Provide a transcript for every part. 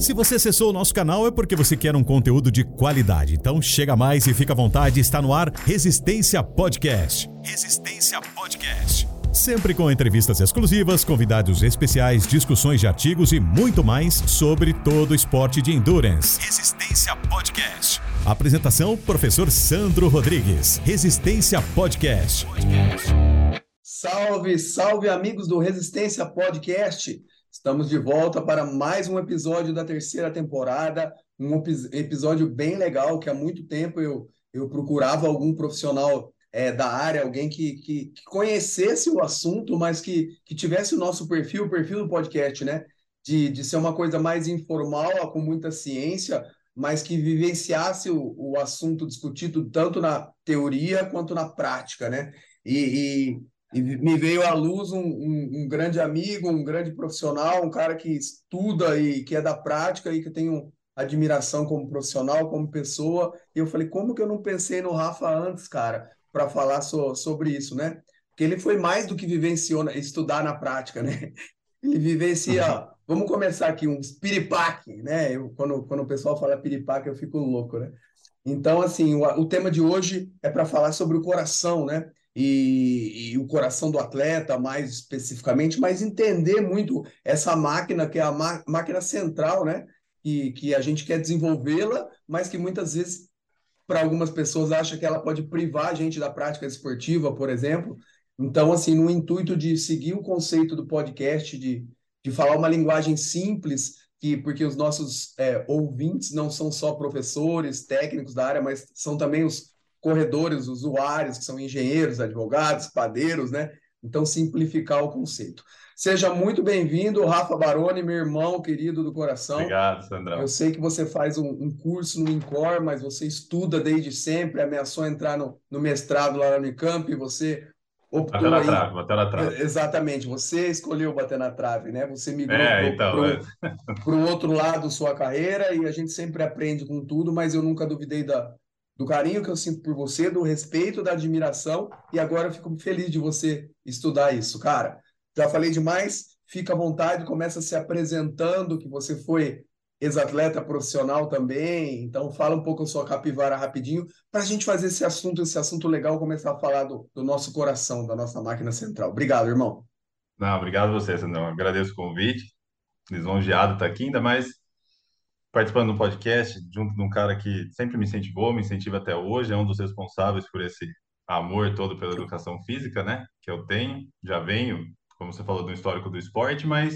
Se você acessou o nosso canal é porque você quer um conteúdo de qualidade. Então chega mais e fica à vontade, está no ar Resistência Podcast. Resistência Podcast. Sempre com entrevistas exclusivas, convidados especiais, discussões de artigos e muito mais sobre todo o esporte de endurance. Resistência Podcast. Apresentação: Professor Sandro Rodrigues. Resistência Podcast. Salve, salve amigos do Resistência Podcast. Estamos de volta para mais um episódio da terceira temporada, um episódio bem legal que há muito tempo eu, eu procurava algum profissional é, da área, alguém que, que, que, conhecesse o assunto, mas que, que tivesse o nosso perfil, o perfil do podcast, né? De, de ser uma coisa mais informal, com muita ciência, mas que vivenciasse o, o assunto discutido tanto na teoria quanto na prática, né? E, e, me veio à luz um, um, um, grande amigo, um grande profissional, um cara que estuda e que é da prática e que tem um, admiração como profissional, como pessoa. E eu falei, como que eu não pensei no Rafa antes, cara? para falar so, sobre isso, né? Porque ele foi mais do que vivenciou, estudar na prática, né? Ele vivencia, uhum. vamos começar aqui, um piripaque, né? Eu, quando, quando o pessoal fala piripaque, eu fico louco, né? Então, assim, o, o tema de hoje é para falar sobre o coração, né? E, e, o coração do atleta, mais especificamente, mas entender muito essa máquina, que é a máquina central, né? Que, que a gente quer desenvolvê-la, mas que muitas vezes para algumas pessoas acha que ela pode privar a gente da prática esportiva, por exemplo. Então, assim, no intuito de seguir o conceito do podcast, de, de falar uma linguagem simples, que porque os nossos é, ouvintes não são só professores, técnicos da área, mas são também os corredores, usuários, que são engenheiros, advogados, padeiros, né? Então, simplificar o conceito. Seja muito bem-vindo, Rafa Baroni, meu irmão querido do coração. Obrigado, Sandrão. Eu sei que você faz um, um curso no INCOR, mas você estuda desde sempre, ameaçou entrar no, no mestrado lá no Unicamp, e você optou bater na trave, bater na trave. Exatamente, você escolheu bater na trave, né? Você migrou é, para o então, é. outro lado sua carreira e a gente sempre aprende com tudo, mas eu nunca duvidei da, do carinho que eu sinto por você, do respeito, da admiração, e agora eu fico feliz de você estudar isso, cara. Já falei demais, fica à vontade, começa se apresentando que você foi ex-atleta profissional também, então fala um pouco a sua capivara rapidinho, para a gente fazer esse assunto, esse assunto legal, começar a falar do, do nosso coração, da nossa máquina central. Obrigado, irmão. Não, obrigado a você, Sandrão. Agradeço o convite, lisonjeado estar tá aqui, ainda mais participando do podcast, junto de um cara que sempre me incentivou, me incentiva até hoje, é um dos responsáveis por esse amor todo pela educação física, né, que eu tenho, já venho como você falou, do histórico do esporte, mas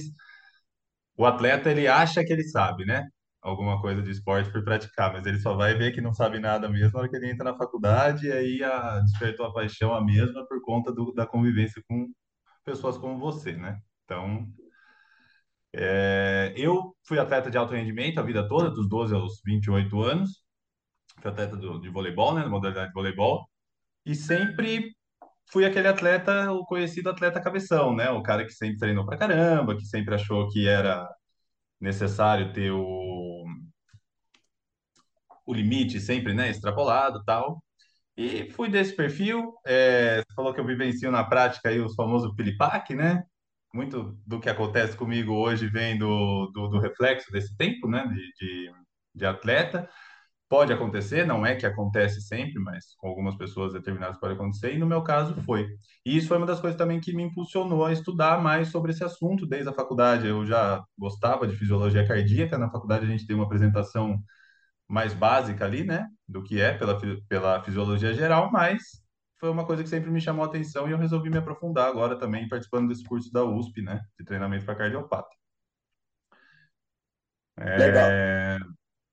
o atleta ele acha que ele sabe, né? Alguma coisa de esporte por praticar, mas ele só vai ver que não sabe nada mesmo na hora que ele entra na faculdade e aí a, despertou a paixão a mesma por conta do, da convivência com pessoas como você, né? Então, é, eu fui atleta de alto rendimento a vida toda, dos 12 aos 28 anos. Fui atleta do, de voleibol, né? Na modalidade de voleibol. E sempre fui aquele atleta, o conhecido atleta cabeção, né? O cara que sempre treinou pra caramba, que sempre achou que era necessário ter o, o limite sempre, né, extrapolado tal. E fui desse perfil. É, você falou que eu vivencio na prática aí os famosos pilipaque, né? Muito do que acontece comigo hoje vem do, do, do reflexo desse tempo, né, de, de, de atleta. Pode acontecer, não é que acontece sempre, mas com algumas pessoas determinadas pode acontecer, e no meu caso foi. E isso foi uma das coisas também que me impulsionou a estudar mais sobre esse assunto desde a faculdade. Eu já gostava de fisiologia cardíaca, na faculdade a gente tem uma apresentação mais básica ali, né, do que é pela, pela fisiologia geral, mas foi uma coisa que sempre me chamou a atenção e eu resolvi me aprofundar agora também participando desse curso da USP, né, de treinamento para cardiopata. É... Legal.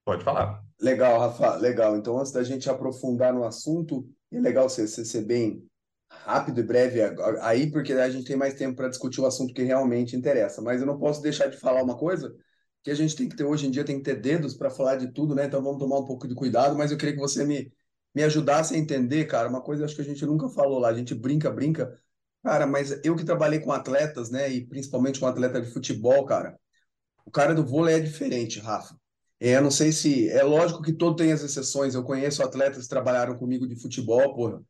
Pode falar. Legal, Rafa, legal. Então, antes da gente aprofundar no assunto, é legal você, você ser bem rápido e breve aí, porque a gente tem mais tempo para discutir o assunto que realmente interessa. Mas eu não posso deixar de falar uma coisa que a gente tem que ter hoje em dia, tem que ter dedos para falar de tudo, né? Então vamos tomar um pouco de cuidado, mas eu queria que você me, me ajudasse a entender, cara, uma coisa acho que a gente nunca falou lá, a gente brinca, brinca. Cara, mas eu que trabalhei com atletas, né, e principalmente com atleta de futebol, cara, o cara do vôlei é diferente, Rafa. É, não sei se. É lógico que todo tem as exceções. Eu conheço atletas que trabalharam comigo de futebol, porra,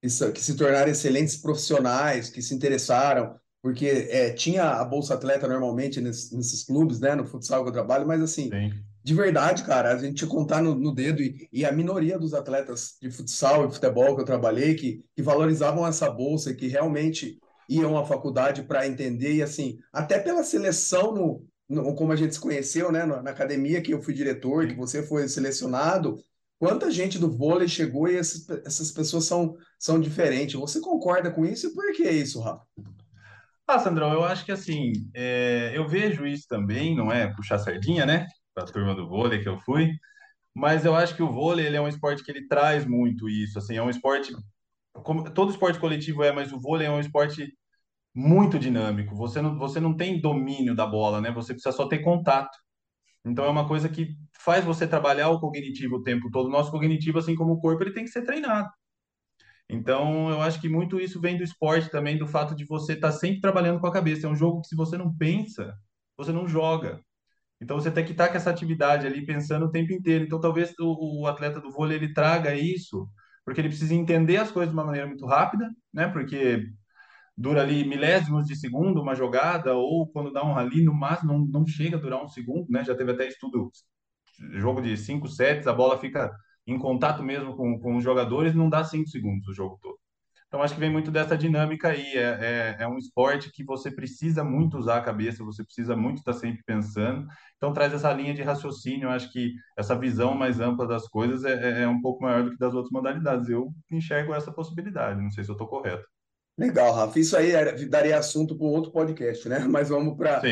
que, que se tornaram excelentes profissionais, que se interessaram. porque é, tinha a Bolsa Atleta normalmente nesses, nesses, clubes, né, no futsal que eu trabalho, mas assim, Sim. De verdade, cara, a gente contar no, no dedo, e, e, a minoria dos atletas de futsal e futebol que eu trabalhei, que, que valorizavam essa bolsa, que realmente iam à faculdade para entender, e assim, até pela seleção no, no, como a gente se conheceu, né, na, na academia que eu fui diretor, que você foi selecionado, quanta gente do vôlei chegou e essas, essas pessoas são, são diferentes. Você concorda com isso e por que isso, Rafa? Ah, Sandrão, eu acho que assim, é, eu vejo isso também, não é puxar sardinha, né? Para a turma do vôlei que eu fui, mas eu acho que o vôlei ele é um esporte que ele traz muito isso, assim, é um esporte, como, todo esporte coletivo é, mas o vôlei é um esporte muito dinâmico. Você não, você não tem domínio da bola, né? Você precisa só ter contato. Então é uma coisa que faz você trabalhar o cognitivo o tempo todo. O nosso cognitivo, assim como o corpo, ele tem que ser treinado. Então, eu acho que muito isso vem do esporte também, do fato de você estar tá sempre trabalhando com a cabeça. É um jogo que, se você não pensa, você não joga. Então, você tem que estar com essa atividade ali pensando o tempo inteiro. Então, talvez o, o atleta do vôlei ele traga isso, porque ele precisa entender as coisas de uma maneira muito rápida, né? Porque dura ali milésimos de segundo uma jogada, ou quando dá um rally, no máximo não, não chega a durar um segundo, né? Já teve até estudo, jogo de cinco sets, a bola fica em contato mesmo com, com os jogadores, não dá cinco segundos o jogo todo. Então, acho que vem muito dessa dinâmica aí. É, é, é, um esporte que você precisa muito usar a cabeça, você precisa muito estar sempre pensando. Então, traz essa linha de raciocínio. Acho que essa visão mais ampla das coisas é, é, é um pouco maior do que das outras modalidades. Eu enxergo essa possibilidade. Não sei se eu estou correto. Legal, Rafa. Isso aí daria assunto para um outro podcast, né? Mas vamos para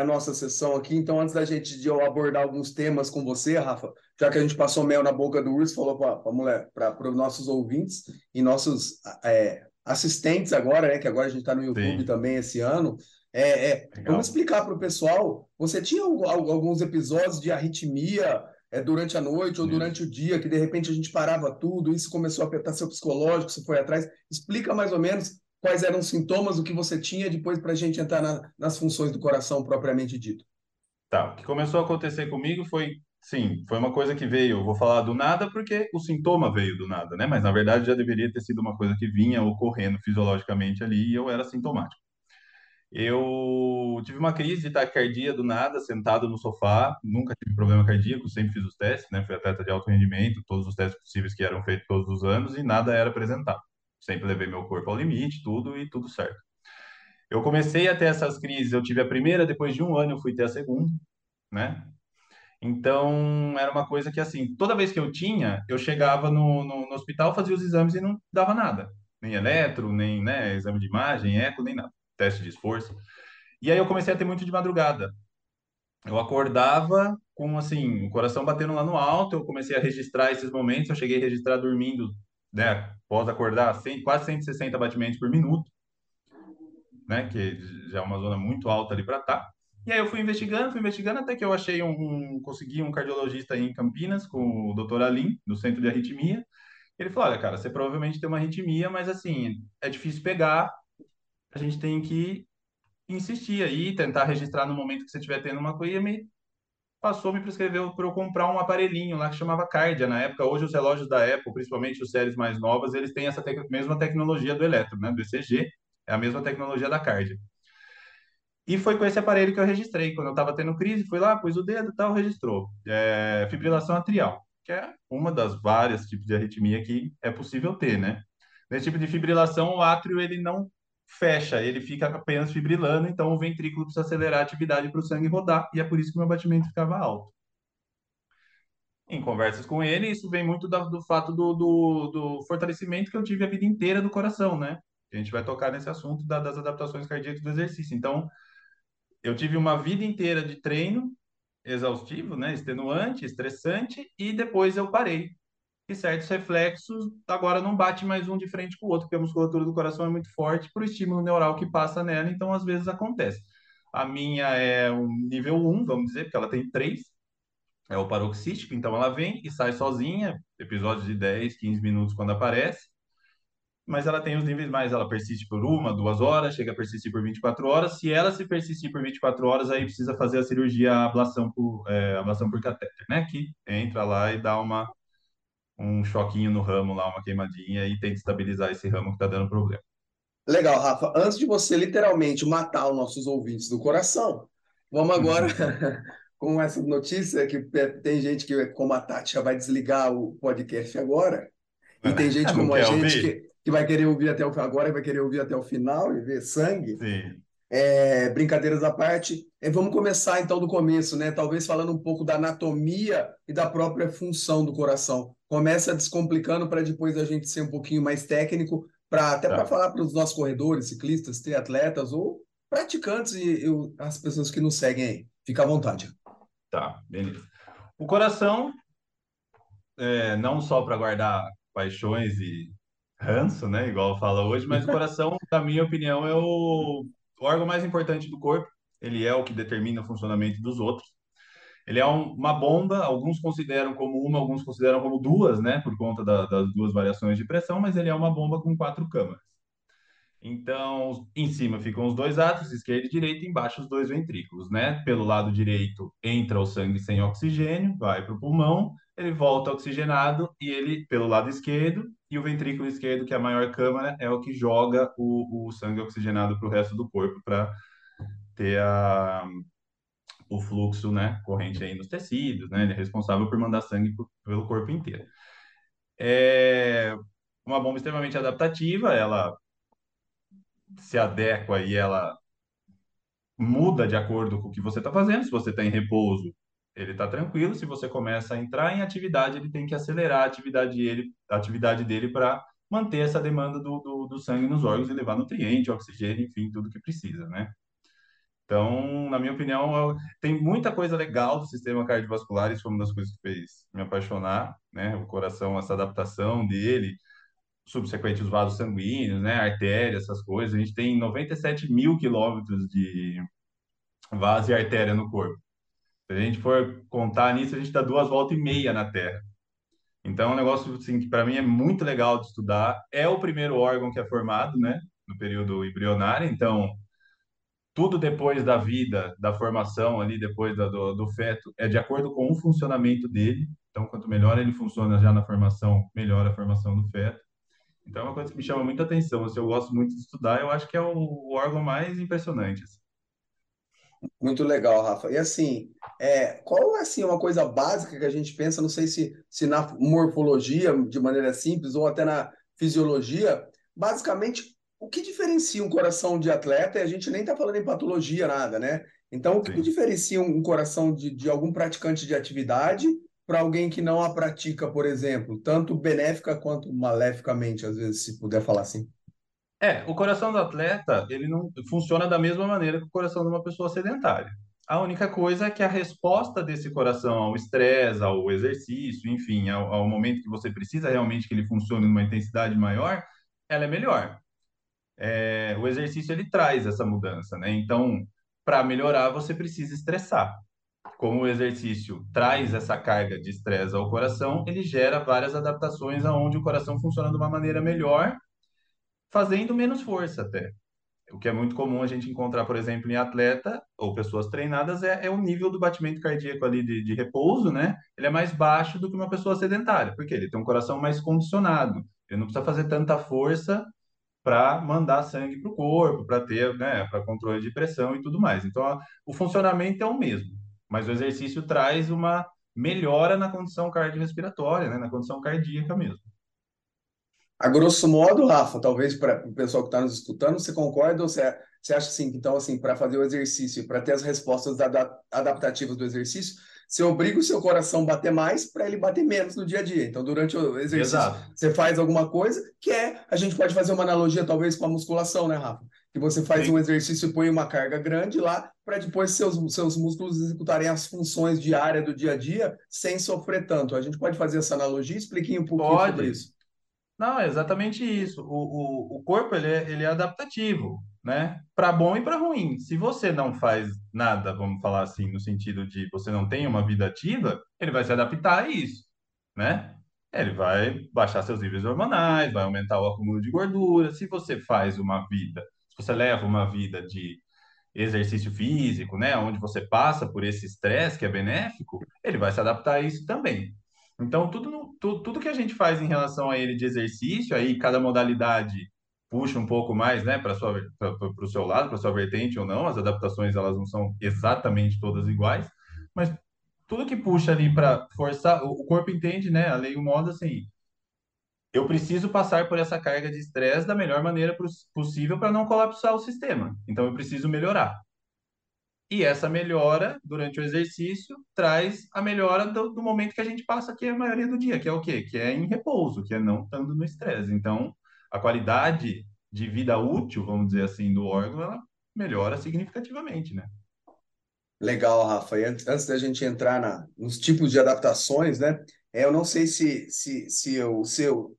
a nossa sessão aqui. Então, antes da gente de eu abordar alguns temas com você, Rafa, já que a gente passou mel na boca do urso, falou para mulher, para os nossos ouvintes e nossos é, assistentes agora, né? Que agora a gente está no YouTube Sim. também esse ano. É, é vamos explicar para o pessoal. Você tinha alguns episódios de arritmia é, durante a noite ou durante o dia, que de repente a gente parava tudo, isso começou a afetar seu psicológico, você foi atrás. Explica mais ou menos quais eram os sintomas, o que você tinha, depois para a gente entrar na, nas funções do coração propriamente dito. Tá, o que começou a acontecer comigo foi, sim, foi uma coisa que veio, vou falar do nada porque o sintoma veio do nada, né? Mas na verdade já deveria ter sido uma coisa que vinha ocorrendo fisiologicamente ali e eu era sintomático. Eu tive uma crise de taquicardia do nada, sentado no sofá, nunca tive problema cardíaco, sempre fiz os testes, né? Fui atleta de alto rendimento, todos os testes possíveis que eram feitos todos os anos e nada era apresentado. Sempre levei meu corpo ao limite, tudo e tudo certo. Eu comecei a ter essas crises, eu tive a primeira, depois de um ano eu fui ter a segunda, né? Então, era uma coisa que, assim, toda vez que eu tinha, eu chegava no, no, no hospital, fazia os exames e não dava nada. Nem eletro, nem, né, exame de imagem, eco, nem nada teste de esforço. E aí eu comecei a ter muito de madrugada. Eu acordava com assim, o coração batendo lá no alto, eu comecei a registrar esses momentos, eu cheguei a registrar dormindo, né, após acordar, 100, quase 160 batimentos por minuto, né, que já é uma zona muito alta ali para estar. Tá. E aí eu fui investigando, fui investigando até que eu achei um, um consegui um cardiologista em Campinas com o Dr. Alim, do Centro de Arritmia. Ele falou: "Olha, cara, você provavelmente tem uma arritmia, mas assim, é difícil pegar, a gente tem que insistir aí, tentar registrar no momento que você estiver tendo uma coisa. E me passou, me prescreveu para eu comprar um aparelhinho lá que chamava Cardia. Na época, hoje os relógios da Apple, principalmente os séries mais novas, eles têm essa mesma tecnologia do eletro, né? Do ECG, é a mesma tecnologia da Cardia. E foi com esse aparelho que eu registrei. Quando eu estava tendo crise, fui lá, pus o dedo e tal, registrou. É, fibrilação atrial, que é uma das várias tipos de arritmia que é possível ter, né? Nesse tipo de fibrilação, o átrio ele não fecha, ele fica apenas fibrilando, então o ventrículo precisa acelerar a atividade para o sangue rodar, e é por isso que meu batimento ficava alto. Em conversas com ele, isso vem muito do, do fato do, do, do, fortalecimento que eu tive a vida inteira do coração, né? A gente vai tocar nesse assunto da, das adaptações cardíacas do exercício. Então, eu tive uma vida inteira de treino exaustivo, né? Extenuante, estressante, e depois eu parei e certos reflexos agora não bate mais um de frente com o outro, porque a musculatura do coração é muito forte para o estímulo neural que passa nela, então às vezes acontece. A minha é um nível 1, vamos dizer, porque ela tem 3, é o paroxístico, então ela vem e sai sozinha, episódios de 10, 15 minutos quando aparece, mas ela tem os níveis mais, ela persiste por uma, duas horas, chega a persistir por 24 horas. Se ela se persistir por 24 horas, aí precisa fazer a cirurgia a ablação por, é, ablação por catéter, né? Que entra lá e dá uma um choquinho no ramo lá, uma queimadinha, e tenta estabilizar esse ramo que está dando problema. Legal, Rafa. Antes de você literalmente matar os nossos ouvintes do coração, vamos agora com essa notícia que tem gente que, como a Tati, já vai desligar o podcast agora, e tem gente como a gente que, que vai querer ouvir até o agora, vai querer ouvir até o final e ver sangue. Sim. É, brincadeiras à parte, é, vamos começar então do começo, né? Talvez falando um pouco da anatomia e da própria função do coração. Começa descomplicando para depois a gente ser um pouquinho mais técnico, para até tá. para falar para os nossos corredores, ciclistas, triatletas ou praticantes e, e, as pessoas que nos seguem aí. Fica à vontade. Tá, beleza. O coração, é, não só para guardar paixões e ranço, né? Igual fala hoje, mas o coração, na minha opinião, é o o órgão mais importante do corpo, ele é o que determina o funcionamento dos outros. Ele é um, uma bomba, alguns consideram como uma, alguns consideram como duas, né, por conta da, das duas variações de pressão, mas ele é uma bomba com quatro câmaras. Então, em cima ficam os dois átrios, esquerdo e direito, embaixo os dois ventrículos, né? Pelo lado direito entra o sangue sem oxigênio, vai para o pulmão, ele volta oxigenado e ele, pelo lado esquerdo, e o ventrículo esquerdo, que é a maior câmara, é o que joga o, o sangue oxigenado para o resto do corpo para ter a, o fluxo né, corrente aí nos tecidos, né? Ele é responsável por mandar sangue pelo corpo inteiro. É uma bomba extremamente adaptativa, ela se adequa e ela muda de acordo com o que você está fazendo. Se você está em repouso, ele está tranquilo. Se você começa a entrar em atividade, ele tem que acelerar a atividade dele, a atividade dele para manter essa demanda do, do, do, sangue nos órgãos e levar nutriente, oxigênio, enfim, tudo que precisa, né? Então, na minha opinião, eu, tem muita coisa legal do sistema cardiovascular, isso foi uma das coisas que fez me apaixonar, né? O coração, essa adaptação dele, subsequente os vasos sanguíneos, né? Artéria, essas coisas. A gente tem 97 mil quilômetros de vaso e artéria no corpo. Se a gente for contar nisso, a gente dá duas voltas e meia na Terra. Então, é um negócio assim, que para mim é muito legal de estudar. É o primeiro órgão que é formado, né, no período embrionário. Então, tudo depois da vida, da formação ali, depois da, do, do feto, é de acordo com o funcionamento dele. Então, quanto melhor ele funciona já na formação, melhor a formação do feto. Então, é uma coisa que me chama muita atenção. Assim, eu gosto muito de estudar, eu acho que é o, o órgão mais impressionante. Assim. Muito legal, Rafa. E assim, é, qual é assim, uma coisa básica que a gente pensa, não sei se, se na morfologia, de maneira simples, ou até na fisiologia, basicamente, o que diferencia um coração de atleta, e a gente nem está falando em patologia, nada, né? Então, o que, que diferencia um coração de, de algum praticante de atividade para alguém que não a pratica, por exemplo, tanto benéfica quanto maleficamente, às vezes, se puder falar assim? É, o coração do atleta, ele não funciona da mesma maneira que o coração de uma pessoa sedentária. A única coisa é que a resposta desse coração ao estresse, ao exercício, enfim, ao, ao, momento que você precisa realmente que ele funcione numa intensidade maior, ela é melhor. É, o exercício ele traz essa mudança, né? Então, para melhorar, você precisa estressar. Como o exercício traz essa carga de estresse ao coração, ele gera várias adaptações aonde o coração funciona de uma maneira melhor fazendo menos força até. O que é muito comum a gente encontrar, por exemplo, em atleta ou pessoas treinadas é, é o nível do batimento cardíaco ali de, de, repouso, né? Ele é mais baixo do que uma pessoa sedentária, porque ele tem um coração mais condicionado. Ele não precisa fazer tanta força para mandar sangue para o corpo, para ter, né, para controle de pressão e tudo mais. Então, a, o funcionamento é o mesmo, mas o exercício traz uma melhora na condição cardiorrespiratória, né, na condição cardíaca mesmo. A grosso modo, Rafa, talvez para o pessoal que está nos escutando, você concorda ou você, você acha assim, que então, assim, para fazer o exercício, para ter as respostas adaptativas do exercício, você obriga o seu coração a bater mais para ele bater menos no dia a dia. Então, durante o exercício, Exato. você faz alguma coisa que é, a gente pode fazer uma analogia talvez com a musculação, né, Rafa? Que você faz Sim. um exercício e põe uma carga grande lá para depois seus, seus músculos executarem as funções diárias do dia a dia sem sofrer tanto. A gente pode fazer essa analogia? Explique um pouquinho pode. sobre isso. Não, é exatamente isso. O, o, o corpo ele é, ele é adaptativo, né? Para bom e para ruim. Se você não faz nada, vamos falar assim, no sentido de você não tem uma vida ativa, ele vai se adaptar a isso, né? Ele vai baixar seus níveis hormonais, vai aumentar o acúmulo de gordura. Se você faz uma vida, se você leva uma vida de exercício físico, né, onde você passa por esse estresse que é benéfico, ele vai se adaptar a isso também. Então, tudo, tudo, tudo que a gente faz em relação a ele de exercício, aí cada modalidade puxa um pouco mais, né, para o seu lado, para sua vertente ou não. As adaptações elas não são exatamente todas iguais, mas tudo que puxa ali para forçar, o corpo entende, né, a lei o modo assim. Eu preciso passar por essa carga de estresse da melhor maneira possível para não colapsar o sistema. Então eu preciso melhorar. E essa melhora durante o exercício traz a melhora do, do, momento que a gente passa aqui a maioria do dia, que é o quê? Que é em repouso, que é não estando no estresse. Então, a qualidade de vida útil, vamos dizer assim, do órgão, ela melhora significativamente, né? Legal, Rafa. E antes, antes da gente entrar na, nos tipos de adaptações, né? É, eu não sei se, se, se o seu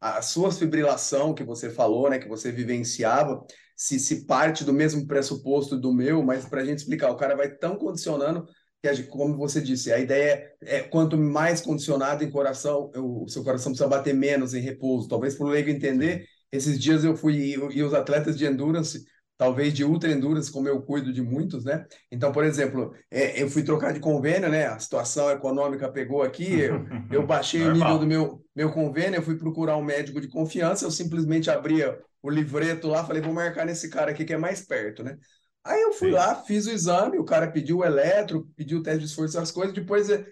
a sua fibrilação que você falou, né, que você vivenciava, se, se parte do mesmo pressuposto do meu, mas para a gente explicar, o cara vai tão condicionando que, como você disse, a ideia é, é quanto mais condicionado em coração, o seu coração precisa bater menos em repouso. Talvez para o leigo entender, esses dias eu fui e os atletas de endurance talvez de ultra endurance, como eu cuido de muitos, né? Então, por exemplo, é, eu fui trocar de convênio, né? A situação econômica pegou aqui, eu, eu baixei o nível do meu, meu convênio, eu fui procurar um médico de confiança, eu simplesmente abria o livreto lá, falei, vou marcar nesse cara aqui que é mais perto, né? Aí eu fui Sim. lá, fiz o exame, o cara pediu o eletro, pediu o teste de esforço, as coisas, depois o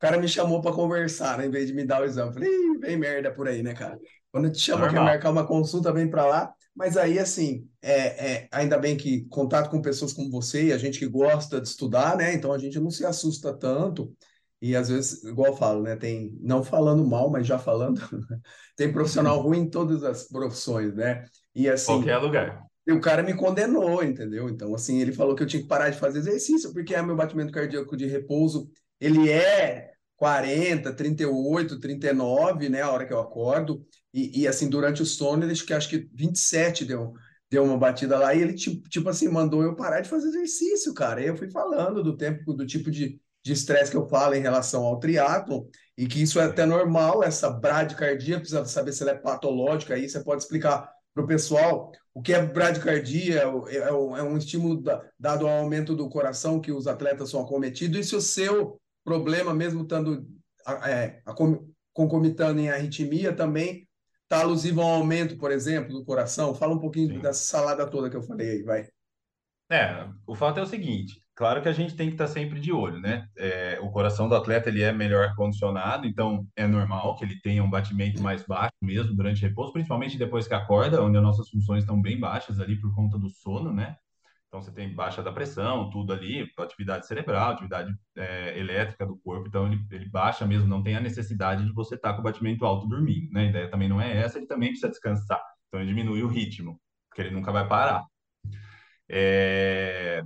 cara me chamou para conversar, né? Em vez de me dar o exame. Falei, vem merda por aí, né, cara? Quando te chama para marcar uma consulta, vem para lá. Mas aí, assim, é, é, ainda bem que contato com pessoas como você e a gente que gosta de estudar, né? Então a gente não se assusta tanto. E às vezes, igual eu falo, né? Tem, não falando mal, mas já falando, tem profissional ruim em todas as profissões, né? E assim. Qualquer lugar. E o cara me condenou, entendeu? Então, assim, ele falou que eu tinha que parar de fazer exercício, porque é meu batimento cardíaco de repouso, ele é 40, 38, 39, né? A hora que eu acordo. E, e assim, durante o sono, ele que acho que 27 deu, deu uma batida lá. E ele, tipo, tipo assim, mandou eu parar de fazer exercício, cara. E eu fui falando do tempo, do tipo de de estresse que eu falo em relação ao triatlo e que isso é até normal, essa bradicardia, precisa saber se ela é patológica, aí você pode explicar para o pessoal o que é bradicardia, é, é, um estímulo dado ao aumento do coração que os atletas são acometidos, e se o seu problema, mesmo estando é, concomitando em arritmia, também está alusivo ao aumento, por exemplo, do coração? Fala um pouquinho Sim. dessa salada toda que eu falei aí, vai. É, o fato é o seguinte, claro que a gente tem que estar tá sempre de olho, né? É, o coração do atleta ele é melhor condicionado, então é normal que ele tenha um batimento mais baixo mesmo durante o repouso, principalmente depois que acorda, onde as nossas funções estão bem baixas ali por conta do sono, né? Então, você tem baixa da pressão, tudo ali, atividade cerebral, atividade é, elétrica do corpo. Então, ele, ele baixa mesmo, não tem a necessidade de você estar tá com o batimento alto dormindo. Né? A ideia também não é essa, ele também precisa descansar. Então, ele diminui o ritmo, porque ele nunca vai parar. É...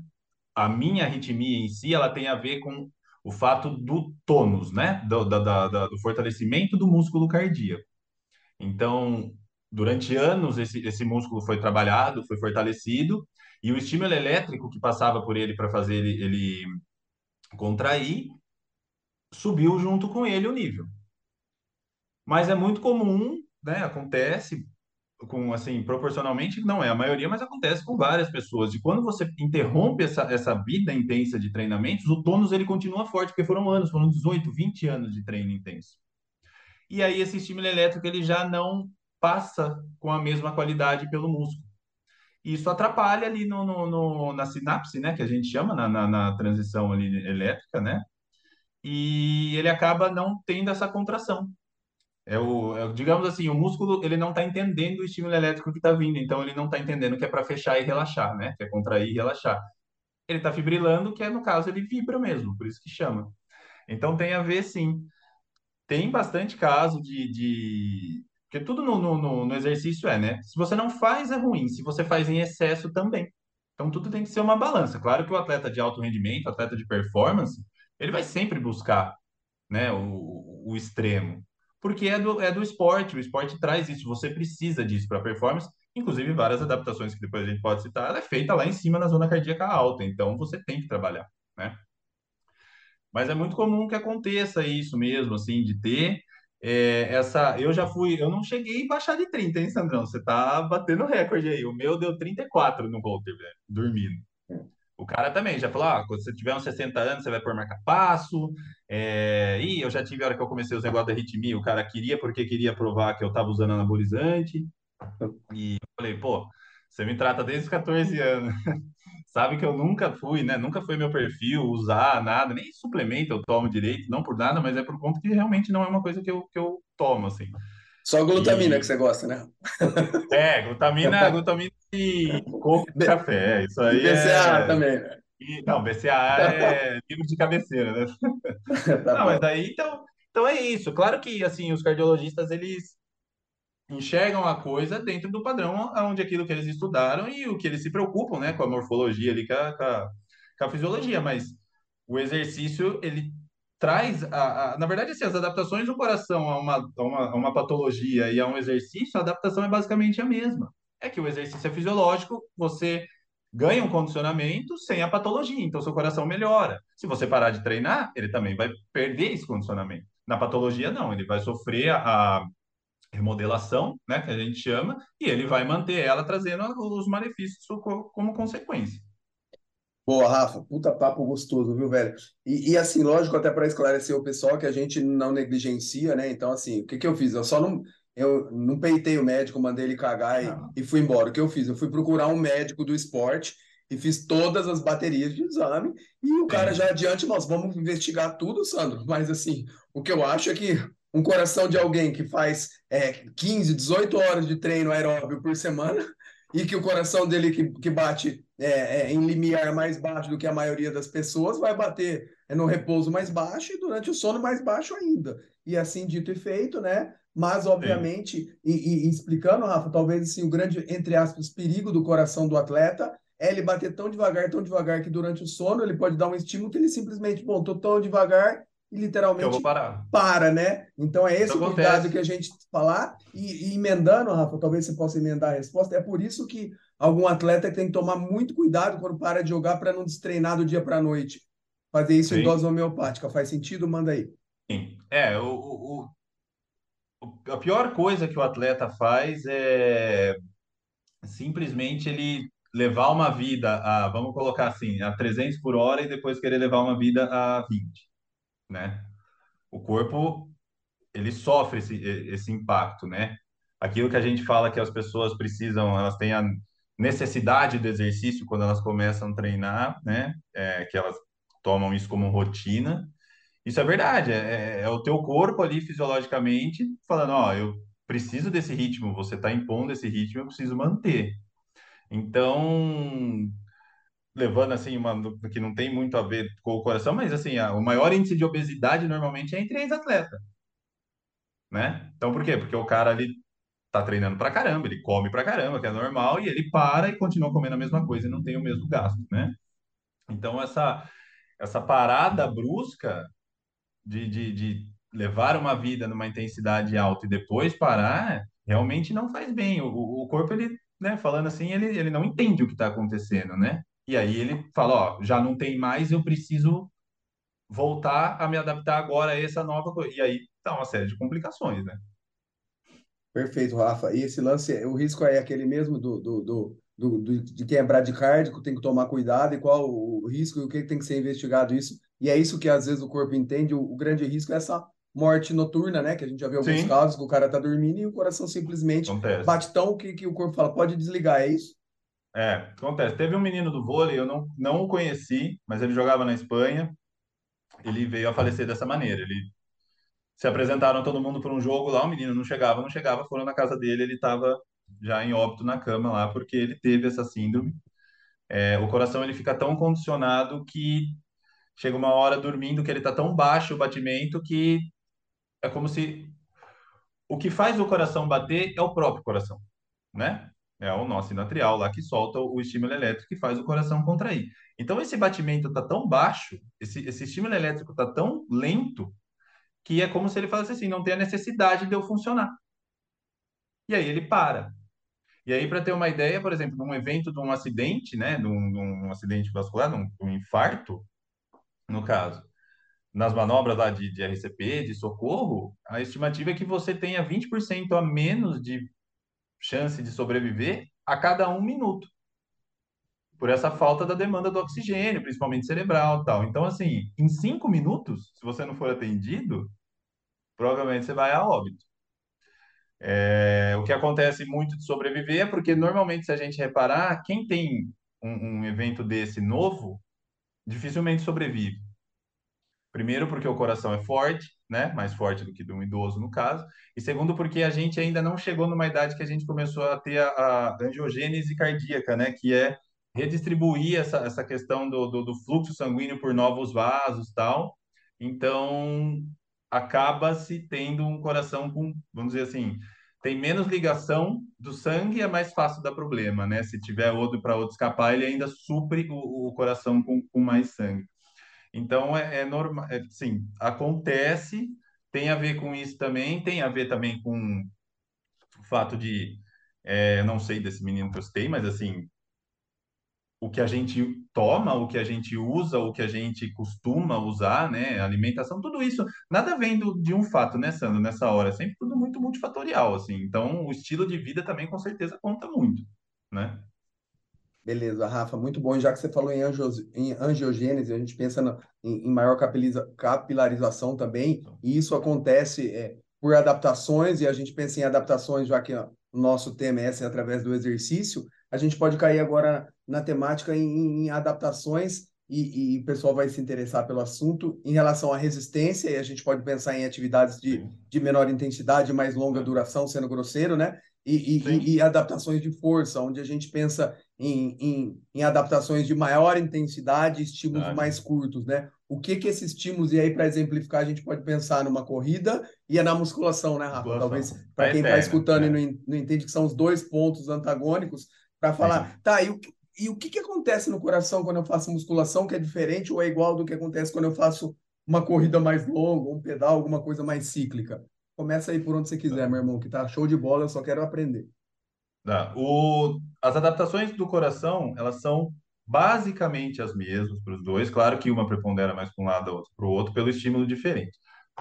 A minha arritmia em si, ela tem a ver com o fato do tônus, né? Do, da, da, do fortalecimento do músculo cardíaco. Então, durante anos, esse, esse músculo foi trabalhado, foi fortalecido, e o estímulo elétrico que passava por ele para fazer ele, ele contrair subiu junto com ele o nível. Mas é muito comum, né? Acontece com assim proporcionalmente não é a maioria, mas acontece com várias pessoas. E quando você interrompe essa, essa vida intensa de treinamentos, o tônus ele continua forte, porque foram anos, foram 18, 20 anos de treino intenso. E aí esse estímulo elétrico ele já não passa com a mesma qualidade pelo músculo isso atrapalha ali no, no, no, na sinapse, né, que a gente chama, na, na, na, transição ali elétrica, né, e ele acaba não tendo essa contração. É o, é, digamos assim, o músculo ele não está entendendo o estímulo elétrico que está vindo, então ele não está entendendo que é para fechar e relaxar, né, que é contrair e relaxar. Ele está fibrilando, que é no caso ele vibra mesmo, por isso que chama. Então tem a ver, sim. Tem bastante caso de, de porque tudo no, no, no, exercício é, né? Se você não faz, é ruim. Se você faz em excesso, também. Então, tudo tem que ser uma balança. Claro que o atleta de alto rendimento, atleta de performance, ele vai sempre buscar né, o, o extremo. Porque é do, é do esporte. O esporte traz isso. Você precisa disso para performance. Inclusive, várias adaptações que depois a gente pode citar, ela é feita lá em cima na zona cardíaca alta. Então, você tem que trabalhar, né? Mas é muito comum que aconteça isso mesmo, assim, de ter é, essa, eu já fui, eu não cheguei a baixar de 30, hein, Sandrão? Você tá batendo recorde aí. O meu deu 34 no Volter, dormindo. O cara também já falou: ah, quando você tiver uns 60 anos, você vai por marca-passo. É... E eu já tive a hora que eu comecei os negócios da arritmia, o cara queria porque queria provar que eu tava usando anabolizante. E eu falei, pô, você me trata desde os 14 anos. Sabe que eu nunca fui, né? Nunca foi meu perfil usar nada, nem suplemento eu tomo direito, não por nada, mas é por conta que realmente não é uma coisa que eu, que eu tomo, assim. Só glutamina E que você gosta, né? é, glutamina, glutamina e coco e B- café. Isso aí BCAA é. também, né? e- Não, BCAA é livro de cabeceira, né? Tá Não, mas aí então, então é isso. Claro que assim, os cardiologistas eles enxergam a coisa dentro do padrão onde aquilo que eles estudaram e o que eles se preocupam, né, com a morfologia ali, com a, com a, com a fisiologia, mas o exercício, ele traz, a, a- na verdade, assim, as adaptações do coração a uma, a uma, a uma patologia e a um exercício, a adaptação é basicamente a mesma. É que o exercício é fisiológico, você ganha um condicionamento sem a patologia, então seu coração melhora. Se você parar de treinar, ele também vai perder esse condicionamento. Na patologia, não, ele vai sofrer a, remodelação, né, que a gente chama, e ele vai manter ela trazendo os malefícios co- como consequência. Boa, Rafa. Puta papo gostoso, viu, velho? E, e, assim, lógico, até para esclarecer o pessoal que a gente não negligencia, né? Então, assim, o que que eu fiz? Eu só não, eu não peitei o médico, mandei ele cagar e, e fui embora. O que eu fiz? Eu fui procurar um médico do esporte e fiz todas as baterias de exame. E o cara sim, já adiante, nós vamos investigar tudo, Sandro. Mas, assim, o que eu acho é que um coração de alguém que faz é, 15, 18 horas de treino aeróbio por semana e que o coração dele que, que bate é, é, em limiar mais baixo do que a maioria das pessoas, vai bater é, no repouso mais baixo e durante o sono mais baixo ainda. E assim dito e feito, né? Mas, obviamente, e, e- explicando, Rafa, talvez assim, o grande, entre aspas, perigo do coração do atleta é ele bater tão devagar, tão devagar, que durante o sono ele pode dar um estímulo que ele simplesmente, bom, tô tão devagar e que eu vou literalmente parar. para, né? Então é esse o cuidado acontece, que a gente falar e, e emendando, Rafa, talvez você possa emendar a resposta. É por isso que algum atleta tem que tomar muito cuidado quando para de jogar para não destreinar do dia para a noite. Fazer isso em sim, dose homeopática. Faz sentido? Manda aí. sim. É, o, o- a pior coisa que o atleta faz é simplesmente ele levar uma vida a, vamos colocar assim, a 300 por hora e depois querer levar uma vida a 20, né? O corpo ele sofre esse, esse impacto, né? Aquilo que a gente fala que as pessoas precisam, elas têm a necessidade do exercício quando elas começam a treinar, né? É, que elas tomam isso como rotina. Isso é verdade, é, é é o teu corpo ali fisiologicamente falando, ó, eu preciso desse ritmo, você está impondo esse ritmo, eu preciso manter. Então, levando assim uma que não tem muito a ver com o coração, mas assim, a- o maior índice de obesidade normalmente é entre ex-atletas, né? Então, por quê? Porque o cara ali tá treinando pra caramba, ele come pra caramba, que é normal, e ele para e continua comendo a mesma coisa e não tem o mesmo gasto, né? Então, essa, essa parada brusca de, de, de levar uma vida numa intensidade alta e depois parar, realmente não faz bem. O, o corpo, ele, né, falando assim, ele, ele não entende o que está acontecendo, né? E aí ele fala, ó, já não tem mais, eu preciso voltar a me adaptar agora a essa nova coisa. E aí tá uma série de complicações, né? Perfeito, Rafa. E esse lance, o risco é aquele mesmo do, do, do, do, do- de quem é bradicárdico, tem que tomar cuidado, e qual o risco e o que tem que ser investigado isso. E é isso que às vezes o corpo entende. O, o grande risco é essa morte noturna, né? Que a gente já viu alguns Sim, casos que o cara tá dormindo e o coração simplesmente acontece. bate tão que, que o corpo fala, pode desligar, é isso? É, acontece. Teve um menino do vôlei, eu não, não o conheci, mas ele jogava na Espanha. Ele veio a falecer dessa maneira. Ele se apresentaram todo mundo para um jogo lá, o menino não chegava, não chegava, foram na casa dele, ele estava já em óbito na cama lá, porque ele teve essa síndrome. É, o coração ele fica tão condicionado que chega uma hora dormindo que ele está tão baixo o batimento que é como se o que faz o coração bater é o próprio coração, né? É o nó sinatrial lá que solta o estímulo elétrico que faz o coração contrair. Então esse batimento está tão baixo, esse, esse estímulo elétrico está tão lento que é como se ele falasse assim, não tem a necessidade de eu funcionar. E aí ele para. E aí, para ter uma ideia, por exemplo, num evento de um acidente, né, de um, de acidente vascular, um infarto, no caso, nas manobras lá de, de RCP, de socorro, a estimativa é que você tenha 20% a menos de chance de sobreviver a cada um minuto, por essa falta da demanda do oxigênio, principalmente cerebral tal. Então, assim, em cinco minutos, se você não for atendido, provavelmente você vai a óbito. É, o que acontece muito de sobreviver é porque normalmente, se a gente reparar, quem tem um, um evento desse novo, dificilmente sobrevive. Primeiro, porque o coração é forte, né? Mais forte do que de um idoso, no caso. E segundo, porque a gente ainda não chegou numa idade que a gente começou a ter a, a angiogênese cardíaca, né? Que é redistribuir essa, essa questão do, do, do fluxo sanguíneo por novos vasos tal. Então, acaba-se tendo um coração com, vamos dizer assim, tem menos ligação do sangue, é mais fácil dar problema, né? Se tiver outro para outro escapar, ele ainda supre o, o coração com, com mais sangue. Então, é, é normal, é, sim, acontece, tem a ver com isso também, tem a ver também com o fato de, é, não sei desse menino que eu citei, mas assim, o que a gente toma, o que a gente usa, o que a gente costuma usar, né? Alimentação, tudo isso, nada vem do, de um fato, né, Sandro, nessa hora, é sempre tudo muito multifatorial, assim. Então, o estilo de vida também, com certeza, conta muito, né? Beleza, Rafa, muito bom. E já que você falou em, angios, em angiogênese, a gente pensa na, em, em, maior capilarização também, e isso acontece é, por adaptações, e a gente pensa em adaptações, já que ó, o nosso tema é através do exercício, a gente pode cair agora na temática em, em adaptações, e, e, o pessoal vai se interessar pelo assunto em relação à resistência, e a gente pode pensar em atividades de, de menor intensidade, mais longa duração, sendo grosseiro, né? E, e, e, adaptações de força, onde a gente pensa em, em, em adaptações de maior intensidade, estímulos mais curtos, né? O que que esses estímulos, e aí para exemplificar, a gente pode pensar numa corrida e é na musculação, né, Rafa? Musculação. Talvez para quem está escutando é. e não, não entende que são os dois pontos antagônicos, para falar, é. tá, e o, e o que, que acontece no coração quando eu faço musculação que é diferente ou é igual do que acontece quando eu faço uma corrida mais longa, um pedal, alguma coisa mais cíclica? Começa aí por onde você quiser, tá. meu irmão, que tá show de bola, eu só quero aprender. Tá. O, as adaptações do coração, elas são basicamente as mesmas para os dois. Claro que uma prepondera mais para um lado, outra para o outro, pelo estímulo diferente.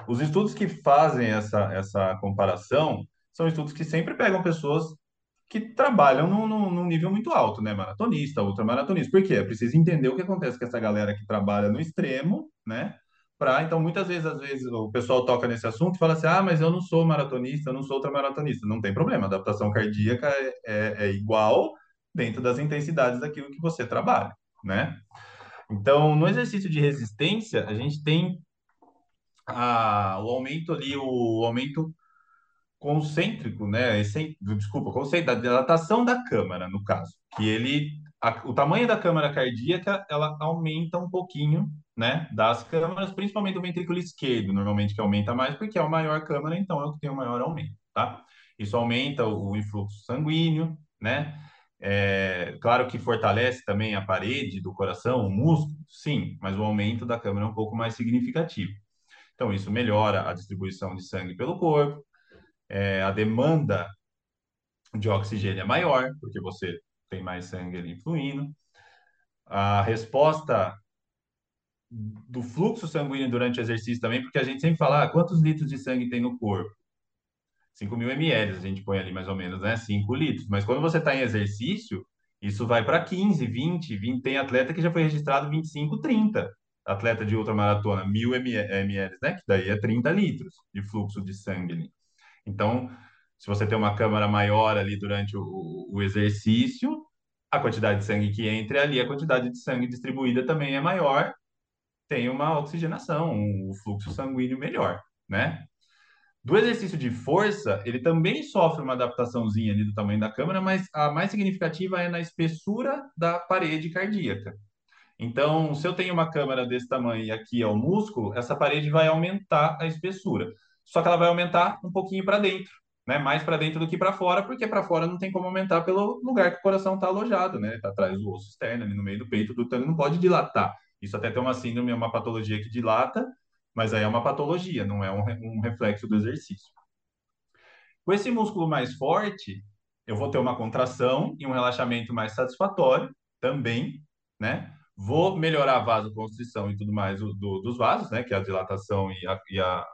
Os estudos que fazem essa, essa comparação são estudos que sempre pegam pessoas que trabalham num, num, num nível muito alto, né? Maratonista, ultramaratonista. Por quê? É preciso entender o que acontece com essa galera que trabalha no extremo, né? Pra, então, muitas vezes, às vezes, o pessoal toca nesse assunto e fala assim: ah, mas eu não sou maratonista, eu não sou ultramaratonista. Não tem problema, a adaptação cardíaca é, é, é igual dentro das intensidades daquilo que você trabalha, né? Então, no exercício de resistência, a gente tem a, o aumento ali, o aumento concêntrico, né? Esse, desculpa, concêntrico, da dilatação da câmara, no caso, que ele, a, o tamanho da câmara cardíaca, ela aumenta um pouquinho, né? Das câmaras, principalmente do ventrículo esquerdo, normalmente que aumenta mais, porque é o maior câmara, então é o que tem o maior aumento, tá? Isso aumenta o, o influxo sanguíneo, né? É, claro que fortalece também a parede do coração, o músculo, sim, mas o aumento da câmara é um pouco mais significativo. Então, isso melhora a distribuição de sangue pelo corpo, é, a demanda de oxigênio é maior, porque você tem mais sangue ali fluindo. A resposta do fluxo sanguíneo durante o exercício também, porque a gente sempre fala ah, quantos litros de sangue tem no corpo. 5 mil ml, a gente põe ali mais ou menos, né? 5 litros. Mas quando você está em exercício, isso vai para 15, 20, 20. Tem atleta que já foi registrado 25, 30. Atleta de ultramaratona, 1000 ml, né? Que daí é 30 litros de fluxo de sangue ali. Então, se você tem uma câmara maior ali durante o, o exercício, a quantidade de sangue que entra ali, a quantidade de sangue distribuída também é maior, tem uma oxigenação, um fluxo sanguíneo melhor, né? Do exercício de força, ele também sofre uma adaptaçãozinha ali do tamanho da câmara, mas a mais significativa é na espessura da parede cardíaca. Então, se eu tenho uma câmara desse tamanho e aqui é o músculo, essa parede vai aumentar a espessura só que ela vai aumentar um pouquinho para dentro, né? Mais para dentro do que para fora, porque para fora não tem como aumentar pelo lugar que o coração está alojado, né? Está atrás do osso externo, ali no meio do peito, do não pode dilatar. Isso até tem uma síndrome, uma patologia que dilata, mas aí é uma patologia, não é um, um reflexo do exercício. Com esse músculo mais forte, eu vou ter uma contração e um relaxamento mais satisfatório também, né? Vou melhorar a vasoconstrição e tudo mais do, dos vasos, né? Que é a dilatação e a, e a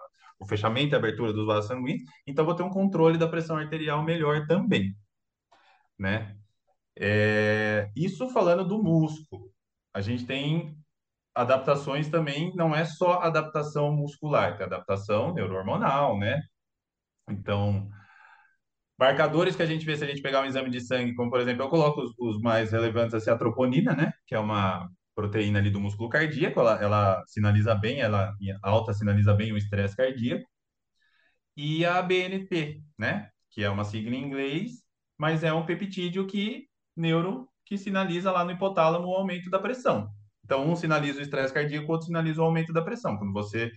o fechamento e abertura dos vasos sanguíneos, então vou ter um controle da pressão arterial melhor também, né? É, isso falando do músculo. A gente tem adaptações também, não é só adaptação muscular, tem adaptação neurohormonal, né? Então, Marcadores que a gente vê se a gente pegar um exame de sangue, como por exemplo, eu coloco os, os mais relevantes, assim, a troponina, né? Que é uma proteína ali do músculo cardíaco, ela, ela sinaliza bem, ela alta sinaliza bem o estresse cardíaco. E a BNP, né? Que é uma sigla em inglês, mas é um peptídeo que neuro que sinaliza lá no hipotálamo o aumento da pressão. Então, um sinaliza o estresse cardíaco, o outro sinaliza o aumento da pressão. Quando você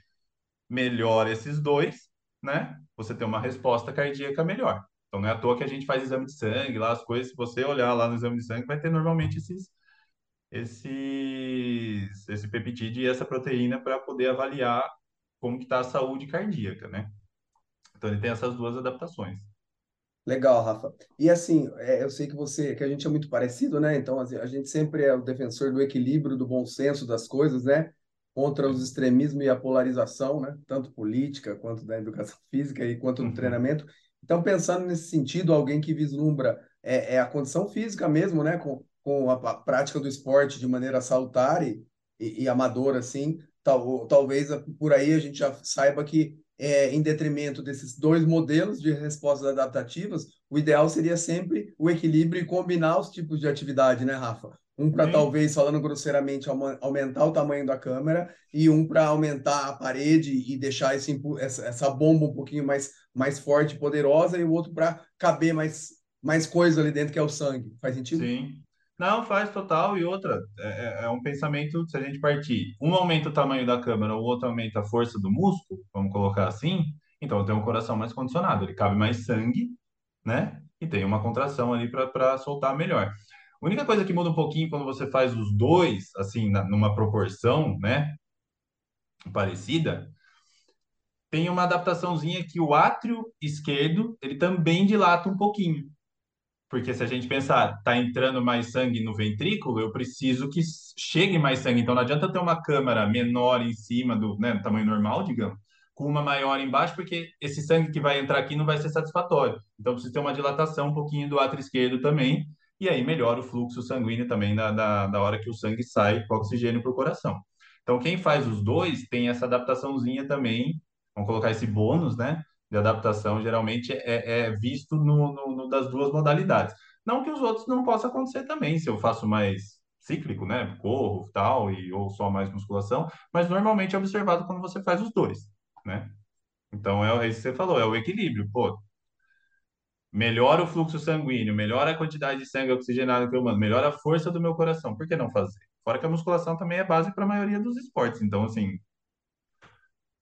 melhora esses dois, né? Você tem uma resposta cardíaca melhor. Então, não é à toa que a gente faz exame de sangue, lá as coisas, se você olhar lá no exame de sangue, vai ter normalmente esses, esses, esse peptídeo e essa proteína para poder avaliar como que está a saúde cardíaca, né? Então, ele tem essas duas adaptações. Legal, Rafa. E assim, é, eu sei que você, que a gente é muito parecido, né? Então, assim, a gente sempre é o defensor do equilíbrio, do bom senso das coisas, né? Contra os extremismos e a polarização, né? Tanto política quanto da educação física e quanto do uhum. treinamento. Então, pensando nesse sentido, alguém que vislumbra é, é a condição física mesmo, né? Com, com a, prática do esporte de maneira salutar e, e, e amadora, assim, tal, talvez por aí a gente já saiba que é, em detrimento desses dois modelos de respostas adaptativas, o ideal seria sempre o equilíbrio e combinar os tipos de atividade, né, Rafa? Um para talvez, falando grosseiramente, aumentar o tamanho da câmera e um para aumentar a parede e deixar esse, essa, essa bomba um pouquinho mais, mais forte e poderosa, e o outro para caber mais, mais coisa ali dentro, que é o sangue. Faz sentido? Sim. Não, faz total. E outra, é, é, é um pensamento, se a gente partir, um aumenta o tamanho da câmera, o outro aumenta a força do músculo, vamos colocar assim, então tenho um coração mais condicionado, ele cabe mais sangue, né? E tem uma contração ali para soltar melhor. A única coisa que muda um pouquinho quando você faz os dois, assim, na, numa proporção, né? Parecida, tem uma adaptaçãozinha que o átrio esquerdo, ele também dilata um pouquinho. Porque se a gente pensar, tá entrando mais sangue no ventrículo, eu preciso que chegue mais sangue. Então não adianta ter uma câmara menor em cima do, né, tamanho normal, digamos, com uma maior embaixo, porque esse sangue que vai entrar aqui não vai ser satisfatório. Então precisa ter uma dilatação um pouquinho do átrio esquerdo também, e aí melhora o fluxo sanguíneo também da, da, da hora que o sangue sai com oxigênio para o coração. Então quem faz os dois tem essa adaptaçãozinha também, vamos colocar esse bônus, né? De adaptação geralmente é, é visto no, no, no, das duas modalidades. Não que os outros não possam acontecer também, se eu faço mais cíclico, né, corro, tal, e ou só mais musculação, mas normalmente é observado quando você faz os dois, né? Então é, é isso que você falou, é o equilíbrio, pô. Melhora o fluxo sanguíneo, melhora a quantidade de sangue oxigenado que eu mando, melhora a força do meu coração. Por que não fazer? Fora que a musculação também é base para a maioria dos esportes. Então, assim,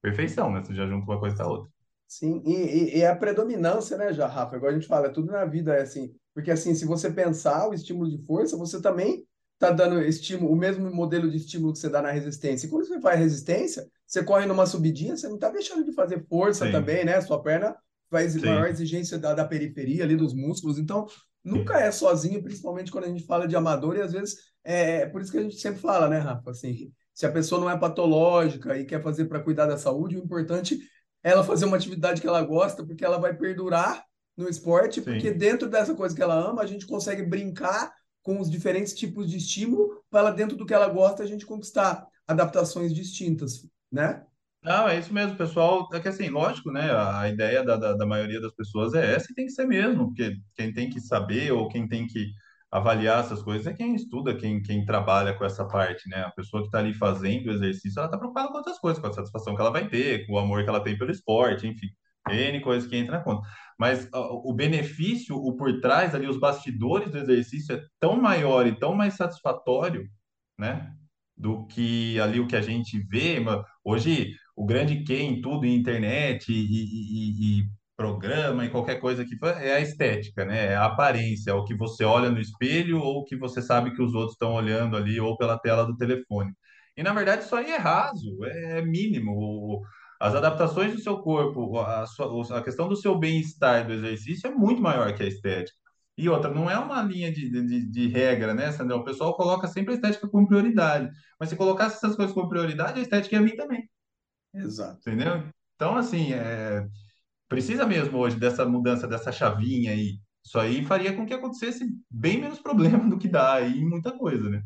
perfeição, né? Você já junta uma coisa com a outra. Sim, e, e, e, a predominância, né, já, Rafa? Agora a gente fala, é tudo na vida é assim. Porque, assim, se você pensar o estímulo de força, você também está dando estímulo, o mesmo modelo de estímulo que você dá na resistência. E quando você faz resistência, você corre numa subidinha, você não está deixando de fazer força Sim. também, né? Sua perna faz Sim. maior exigência da, da periferia ali dos músculos. Então, nunca é sozinho, principalmente quando a gente fala de amador, e às vezes é, é por isso que a gente sempre fala, né, Rafa? Assim, se a pessoa não é patológica e quer fazer para cuidar da saúde, o importante ela fazer uma atividade que ela gosta, porque ela vai perdurar no esporte, Sim. porque dentro dessa coisa que ela ama, a gente consegue brincar com os diferentes tipos de estímulo para dentro do que ela gosta, a gente conquistar adaptações distintas, né? Não, é isso mesmo, pessoal. É que assim, lógico, né? A ideia da, da, da maioria das pessoas é essa e tem que ser mesmo, porque quem tem que saber ou quem tem que avaliar essas coisas é quem estuda, quem, quem trabalha com essa parte, né? A pessoa que está ali fazendo o exercício, ela está preocupada com outras coisas, com a satisfação que ela vai ter, com o amor que ela tem pelo esporte, enfim, N coisas que entram na conta. Mas o benefício, o por trás ali, os bastidores do exercício é tão maior e tão mais satisfatório, né? Do que ali o que a gente vê. Hoje, o grande quem em tudo, internet e, e, e programa e qualquer coisa que é a estética, né? É a aparência, é o que você olha no espelho ou o que você sabe que os outros estão olhando ali ou pela tela do telefone. E na verdade isso aí é raso, é mínimo. As adaptações do seu corpo, a, sua, a questão do seu bem-estar do exercício é muito maior que a estética. E outra, não é uma linha de, de, de regra, né, Sandrão? O pessoal coloca sempre a estética como prioridade. Mas se colocasse essas coisas como prioridade, a estética ia vir também. Exato. Entendeu? Então, assim, é, precisa mesmo hoje dessa mudança, dessa chavinha aí. Isso aí faria com que acontecesse bem menos problema do que dá aí muita coisa, né?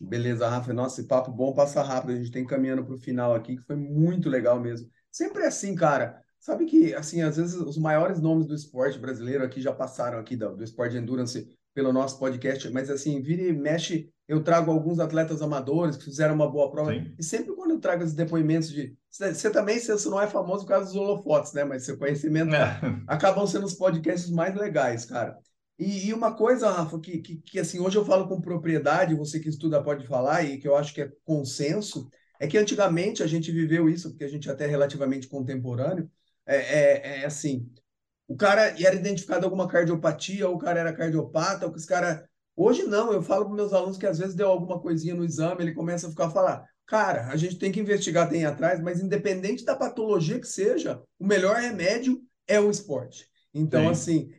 Beleza, Rafa. Nossa, esse papo bom passa rápido. A gente tem caminhando para o final aqui, que foi muito legal mesmo. Sempre é assim, cara. Sabe que, assim, às vezes os maiores nomes do esporte brasileiro aqui já passaram aqui do, do esporte de endurance pelo nosso podcast, mas assim, vira e mexe, eu trago alguns atletas amadores que fizeram uma boa prova, Sim. e sempre quando eu trago esses depoimentos de... Você também, você não é famoso por causa dos holofotes, né? Mas seu conhecimento é. acabam sendo os podcasts mais legais, cara. E, e uma coisa, Rafa, que, que, que, assim, hoje eu falo com propriedade, você que estuda pode falar, e que eu acho que é consenso, é que antigamente a gente viveu isso, porque a gente é até relativamente contemporâneo, é, é, é assim, o cara era identificado alguma cardiopatia, ou o cara era cardiopata, ou que os cara. Hoje não, eu falo para meus alunos que às vezes deu alguma coisinha no exame, ele começa a ficar a falar. Cara, a gente tem que investigar, tem atrás, mas independente da patologia que seja, o melhor remédio é o esporte. Então, Sim. assim,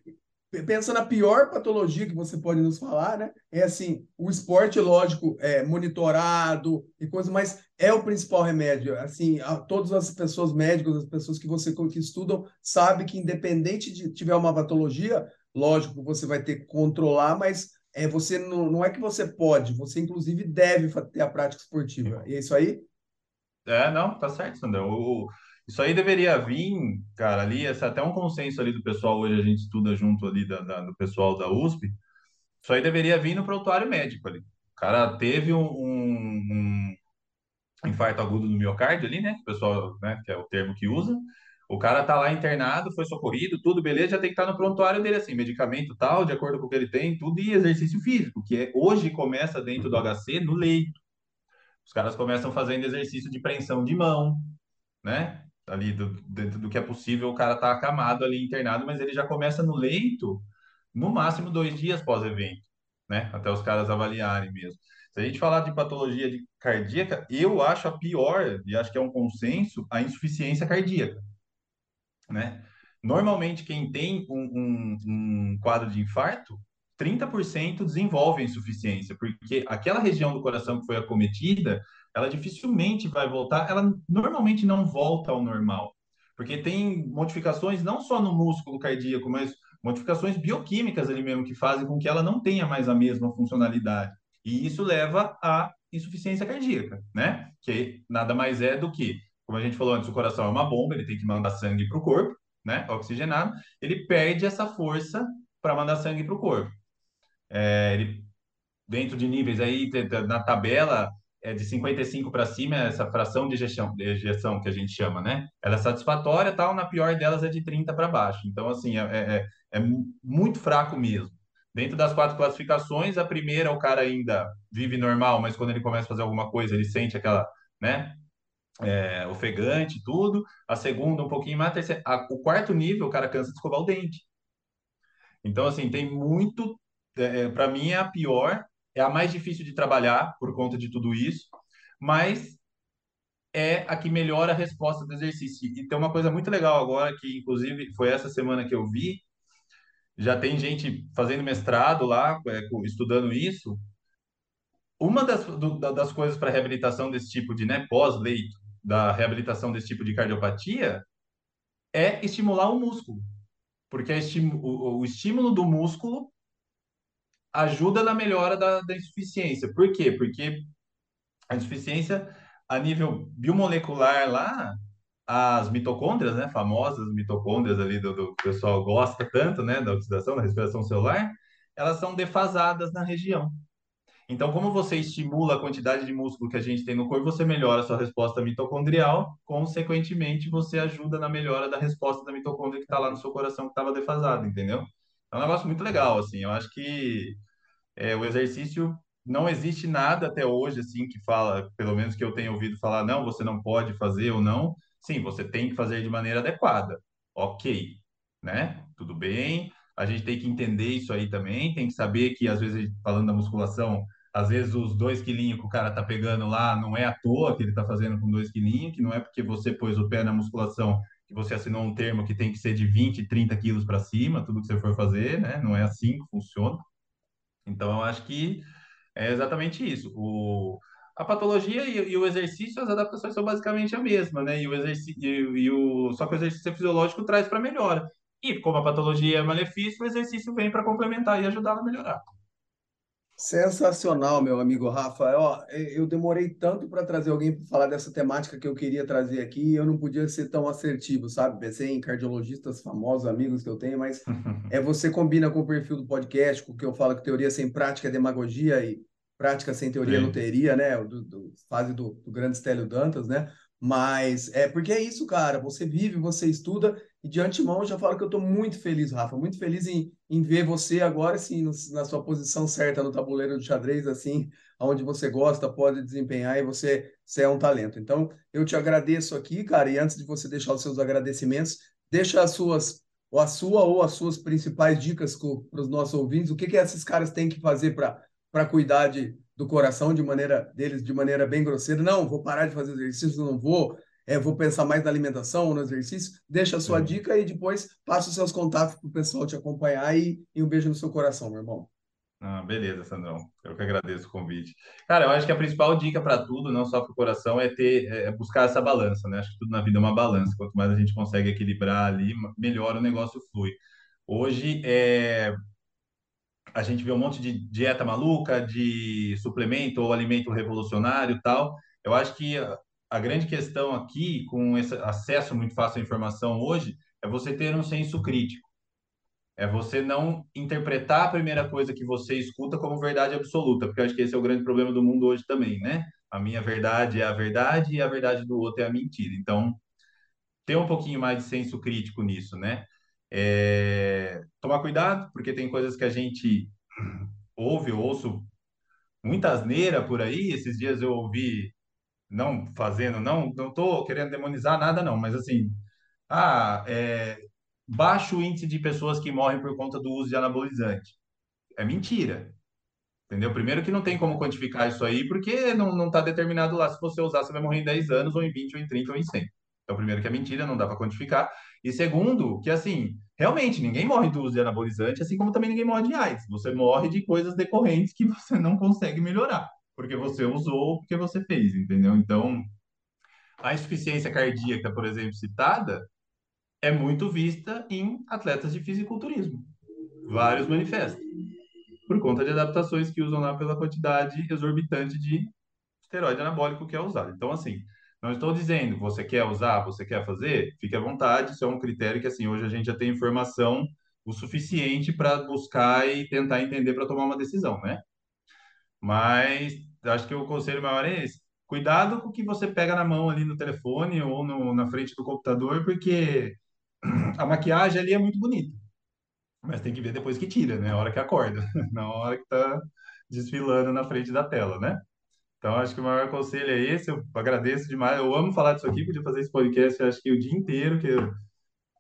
pensa na pior patologia que você pode nos falar, né? É assim, o esporte, lógico, é monitorado e coisa, mas é o principal remédio. Assim, a, todas as pessoas médicas, as pessoas que você que estudam, sabem que independente de tiver uma patologia, lógico, você vai ter que controlar, mas é você não, não é que você pode, você inclusive deve ter a prática esportiva. E é isso aí? É, não, tá certo, Sandra. O, isso aí deveria vir, cara, ali, esse é até um consenso ali do pessoal, hoje a gente estuda junto ali da, da, do pessoal da USP, isso aí deveria vir no prontuário médico ali. O cara teve um, um, um infarto agudo no miocárdio ali, né? O pessoal, né, que é o termo que usa. O cara tá lá internado, foi socorrido, tudo beleza, já tem que estar tá no prontuário dele assim, medicamento tal, de acordo com o que ele tem, tudo e exercício físico, que é, hoje começa dentro do HC no leito. Os caras começam fazendo exercício de preensão de mão, né? Ali do, dentro do que é possível, o cara tá acamado ali internado, mas ele já começa no leito no máximo dois dias pós-evento, né? Até os caras avaliarem mesmo. Se a gente falar de patologia de cardíaca, eu acho a pior, e acho que é um consenso, a insuficiência cardíaca, né? Normalmente, quem tem um, um, um quadro de infarto, 30% desenvolve insuficiência, porque aquela região do coração que foi acometida, ela dificilmente vai voltar, ela normalmente não volta ao normal, porque tem modificações não só no músculo cardíaco, mas modificações bioquímicas ali mesmo que fazem com que ela não tenha mais a mesma funcionalidade. E isso leva à insuficiência cardíaca, né? Que nada mais é do que, como a gente falou antes, o coração é uma bomba, ele tem que mandar sangue para o corpo, né? Oxigenado, ele perde essa força para mandar sangue para o corpo. É, ele, dentro de níveis aí, na tabela, é de 55 para cima, essa fração de ejeção, de ejeção que a gente chama, né? Ela é satisfatória, tal, na pior delas é de 30 para baixo. Então, assim, é, é, é, muito fraco mesmo. Dentro das quatro classificações, a primeira, o cara ainda vive normal, mas quando ele começa a fazer alguma coisa, ele sente aquela, né? É, ofegante, tudo. A segunda, um pouquinho mais. A terceira, a, o quarto nível, o cara cansa de escovar o dente. Então, assim, tem muito. É, é para mim, é a pior é a mais difícil de trabalhar por conta de tudo isso, mas é a que melhora a resposta do exercício. E tem uma coisa muito legal agora, que inclusive foi essa semana que eu vi, já tem gente fazendo mestrado lá, é, estudando isso. Uma das, do, das coisas para reabilitação desse tipo de né, pós-leito, da reabilitação desse tipo de cardiopatia, é estimular o músculo. Porque o, o estímulo do músculo ajuda na melhora da, da insuficiência. Por quê? Porque a insuficiência a nível biomolecular lá, as mitocôndrias, né, famosas mitocôndrias ali do, do pessoal gosta tanto, né, da oxidação, da respiração celular, elas são defasadas na região. Então, como você estimula a quantidade de músculo que a gente tem no corpo, você melhora a sua resposta mitocondrial, consequentemente, você ajuda na melhora da resposta da mitocôndria que está lá no seu coração que estava defasado, entendeu? É um negócio muito legal, assim. Eu acho que é, o exercício não existe nada até hoje assim que fala, pelo menos que eu tenha ouvido falar, não, você não pode fazer ou não. Sim, você tem que fazer de maneira adequada. Ok, né? Tudo bem. A gente tem que entender isso aí também. Tem que saber que às vezes falando da musculação, às vezes os dois quilinhos que o cara tá pegando lá não é à toa que ele tá fazendo com dois quilinhos, que não é porque você pôs o pé na musculação que você assinou um termo que tem que ser de 20, 30 quilos para cima, tudo que você for fazer, né? Não é assim que funciona. Então, eu acho que é exatamente isso. O, a patologia e, e, o exercício, as adaptações são basicamente a mesma, né? E o exercício, e, e o, só que o exercício fisiológico traz para melhora. E como a patologia é malefício, o exercício vem para complementar e ajudar a melhorar. Sensacional, meu amigo Rafa. Ó, eu demorei tanto para trazer alguém para falar dessa temática que eu queria trazer aqui eu não podia ser tão assertivo, sabe? Pensei em cardiologistas famosos, amigos que eu tenho, mas é você combina com o perfil do podcast, com o que eu falo que teoria sem prática é demagogia e prática sem teoria Sim. não teria, né? Do, do fase do, do grande Stélio Dantas, né? Mas é porque é isso, cara. Você vive, você estuda e de antemão eu já falo que eu estou muito feliz, Rafa, muito feliz em, em ver você agora, sim, na sua posição certa no tabuleiro de xadrez, assim, onde você gosta, pode desempenhar e você, você é um talento. Então, eu te agradeço aqui, cara, e antes de você deixar os seus agradecimentos, deixa as suas, ou a sua ou as suas principais dicas para os nossos ouvintes, o que, que esses caras têm que fazer para cuidar de, do coração de maneira deles de maneira bem grosseira. Não, vou parar de fazer exercício, não vou é, vou pensar mais na alimentação ou no exercício, deixa a sua dica e depois passa os seus contatos para o pessoal te acompanhar e, e um beijo no seu coração, meu irmão. Ah, beleza, Sandrão. Eu que agradeço o convite. Cara, eu acho que a principal dica para tudo, não só para o coração, é ter, é buscar essa balança, né? Acho que tudo na vida é uma balança. Quanto mais a gente consegue equilibrar ali, melhor o negócio flui. Hoje, é, a gente vê um monte de dieta maluca, de suplemento ou alimento revolucionário tal. Eu acho que a grande questão aqui, com esse acesso muito fácil à informação hoje, é você ter um senso crítico. É você não interpretar a primeira coisa que você escuta como verdade absoluta, porque eu acho que esse é o grande problema do mundo hoje também, né? A minha verdade é a verdade e a verdade do outro é a mentira. Então, ter um pouquinho mais de senso crítico nisso, né? É... Tomar cuidado, porque tem coisas que a gente ouve, eu ouço muita asneira por aí. Esses dias eu ouvi não fazendo, não, não estou querendo demonizar nada, não, mas assim, ah, é, baixo índice de pessoas que morrem por conta do uso de anabolizante. É mentira. Entendeu? Primeiro que não tem como quantificar isso aí, porque não está determinado lá se você usar, você vai morrer em 10 anos, ou em 20, ou em 30, ou em 100. Então, primeiro que é mentira, não dá para quantificar. E segundo, que assim, realmente ninguém morre do uso de anabolizante, assim como também ninguém morre de AIDS. Você morre de coisas decorrentes que você não consegue melhorar porque você usou, porque você fez, entendeu? Então, a insuficiência cardíaca, por exemplo, citada, é muito vista em atletas de fisiculturismo. Vários manifestam. Por conta de adaptações que usam lá pela quantidade exorbitante de esteroide anabólico que é usado. Então, assim, não estou dizendo, você quer usar, você quer fazer, fique à vontade, isso é um critério que, assim, hoje a gente já tem informação o suficiente para buscar e tentar entender para tomar uma decisão, né? Mas acho que o conselho maior é esse. Cuidado com o que você pega na mão ali no telefone ou no, na frente do computador, porque a maquiagem ali é muito bonita. Mas tem que ver depois que tira, né? A hora que acorda, na hora que tá desfilando na frente da tela, né? Então, acho que o maior conselho é esse. Eu agradeço demais. Eu amo falar disso aqui, podia fazer esse podcast, acho que o dia inteiro, que eu,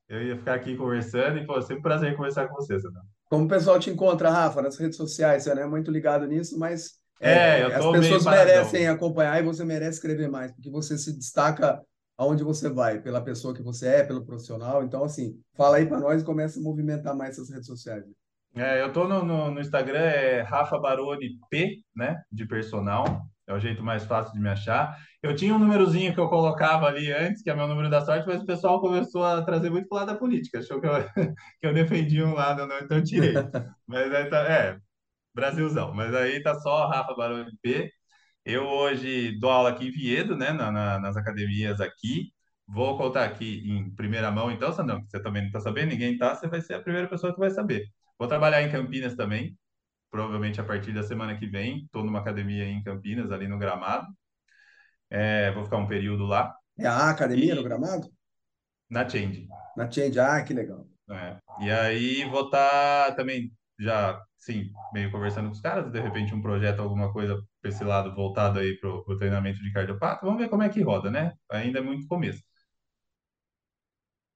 eu ia ficar aqui conversando. E, pô, sempre um prazer conversar com você, Sandra. Como o pessoal te encontra, Rafa, nas redes sociais? Você não é muito ligado nisso, mas é, é as pessoas merecem acompanhar e você merece escrever mais, porque você se destaca aonde você vai, pela pessoa que você é, pelo profissional. Então, assim, fala aí para nós e começa a movimentar mais essas redes sociais. É, eu tô no, no, no, Instagram, é Rafa Baroni P, né, de personal. É o jeito mais fácil de me achar. Eu tinha um númerozinho que eu colocava ali antes, que é meu número da sorte, mas o pessoal começou a trazer muito pro lado da política. Achou que eu, que eu defendia um lado, não, então eu tirei. Mas aí tá, é, Brasilzão. Mas aí tá só Rafa Baroni P. Eu hoje dou aula aqui em Viedo, né, na, na, nas academias aqui. Vou contar aqui em primeira mão, então, Sandrão, que você também não está sabendo, ninguém tá, você vai ser a primeira pessoa que vai saber. Vou trabalhar em Campinas também, provavelmente a partir da semana que vem. Estou numa academia em Campinas, ali no Gramado. É, vou ficar um período lá. É a academia e... no Gramado? Na Change. Na Change, ah, que legal. É. E aí vou estar tá também já, sim, meio conversando com os caras, de repente um projeto, alguma coisa para esse lado voltado aí para o treinamento de cardiopata. Vamos ver como é que roda, né? Ainda é muito começo.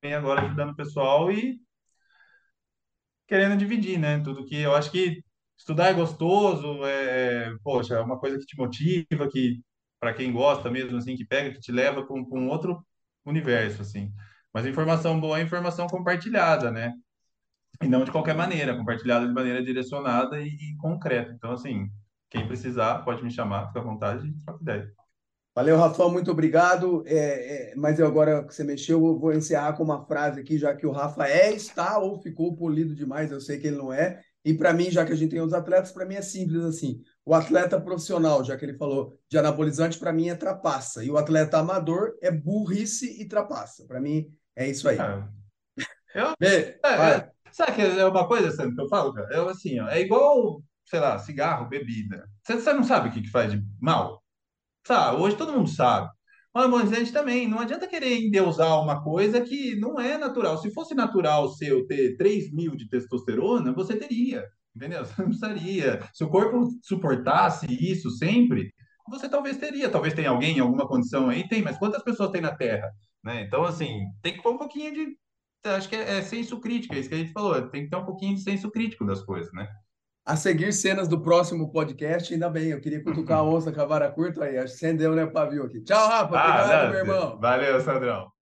Vem agora ajudando o pessoal e querendo dividir, né? Tudo que eu acho que estudar é gostoso, é, poxa, é uma coisa que te motiva, que para quem gosta mesmo, assim, que pega, que te leva para um outro universo, assim. Mas informação boa é informação compartilhada, né? E não de qualquer maneira, compartilhada de maneira direcionada e, e concreta. Então, assim, quem precisar pode me chamar, fica à vontade troca ideia. Valeu, Rafael, muito obrigado. É, é, mas eu agora que você mexeu, eu vou encerrar com uma frase aqui, já que o Rafa é, está ou ficou polido demais, eu sei que ele não é, E para mim, já que a gente tem os atletas, para mim é simples assim. O atleta profissional, já que ele falou de anabolizante, para mim é trapaça. E o atleta amador é burrice e trapaça. Para mim é isso aí. É. Eu, é, é, sabe que é uma coisa, Sandro, que eu falo, cara? Eu, assim, ó, é igual, sei lá, cigarro, bebida. Você, você não sabe o que, que faz de mal? Sabe? Hoje todo mundo sabe. O anabolizante também. Não adianta querer endeusar uma coisa que não é natural. Se fosse natural seu ter 3 mil de testosterona, você teria. Entendeu? Você não precisaria. Se o corpo suportasse isso sempre, você talvez teria. Talvez tenha alguém em alguma condição aí, tem, mas quantas pessoas tem na Terra? Né? Então, assim, tem que pôr um pouquinho de. Acho que é, é senso crítico, é isso que a gente falou. Tem que ter um pouquinho de senso crítico das coisas, né? A seguir cenas do próximo podcast, ainda bem, eu queria cutucar a onça com a vara curta aí, acendeu, né, pavio aqui. Tchau, Rafa, ah, obrigado, meu irmão. Valeu, Sandrão.